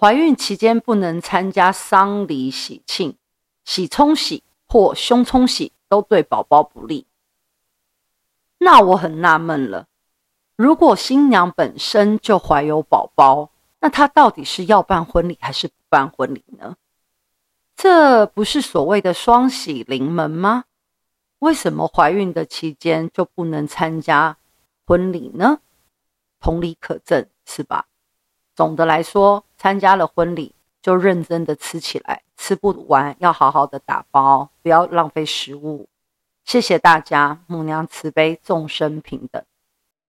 怀孕期间不能参加丧礼喜庆，喜冲喜或凶冲喜都对宝宝不利。那我很纳闷了，如果新娘本身就怀有宝宝，那她到底是要办婚礼还是不办婚礼呢？这不是所谓的双喜临门吗？为什么怀孕的期间就不能参加婚礼呢？同理可证，是吧？总的来说，参加了婚礼就认真的吃起来，吃不完要好好的打包，不要浪费食物。谢谢大家，母娘慈悲，众生平等。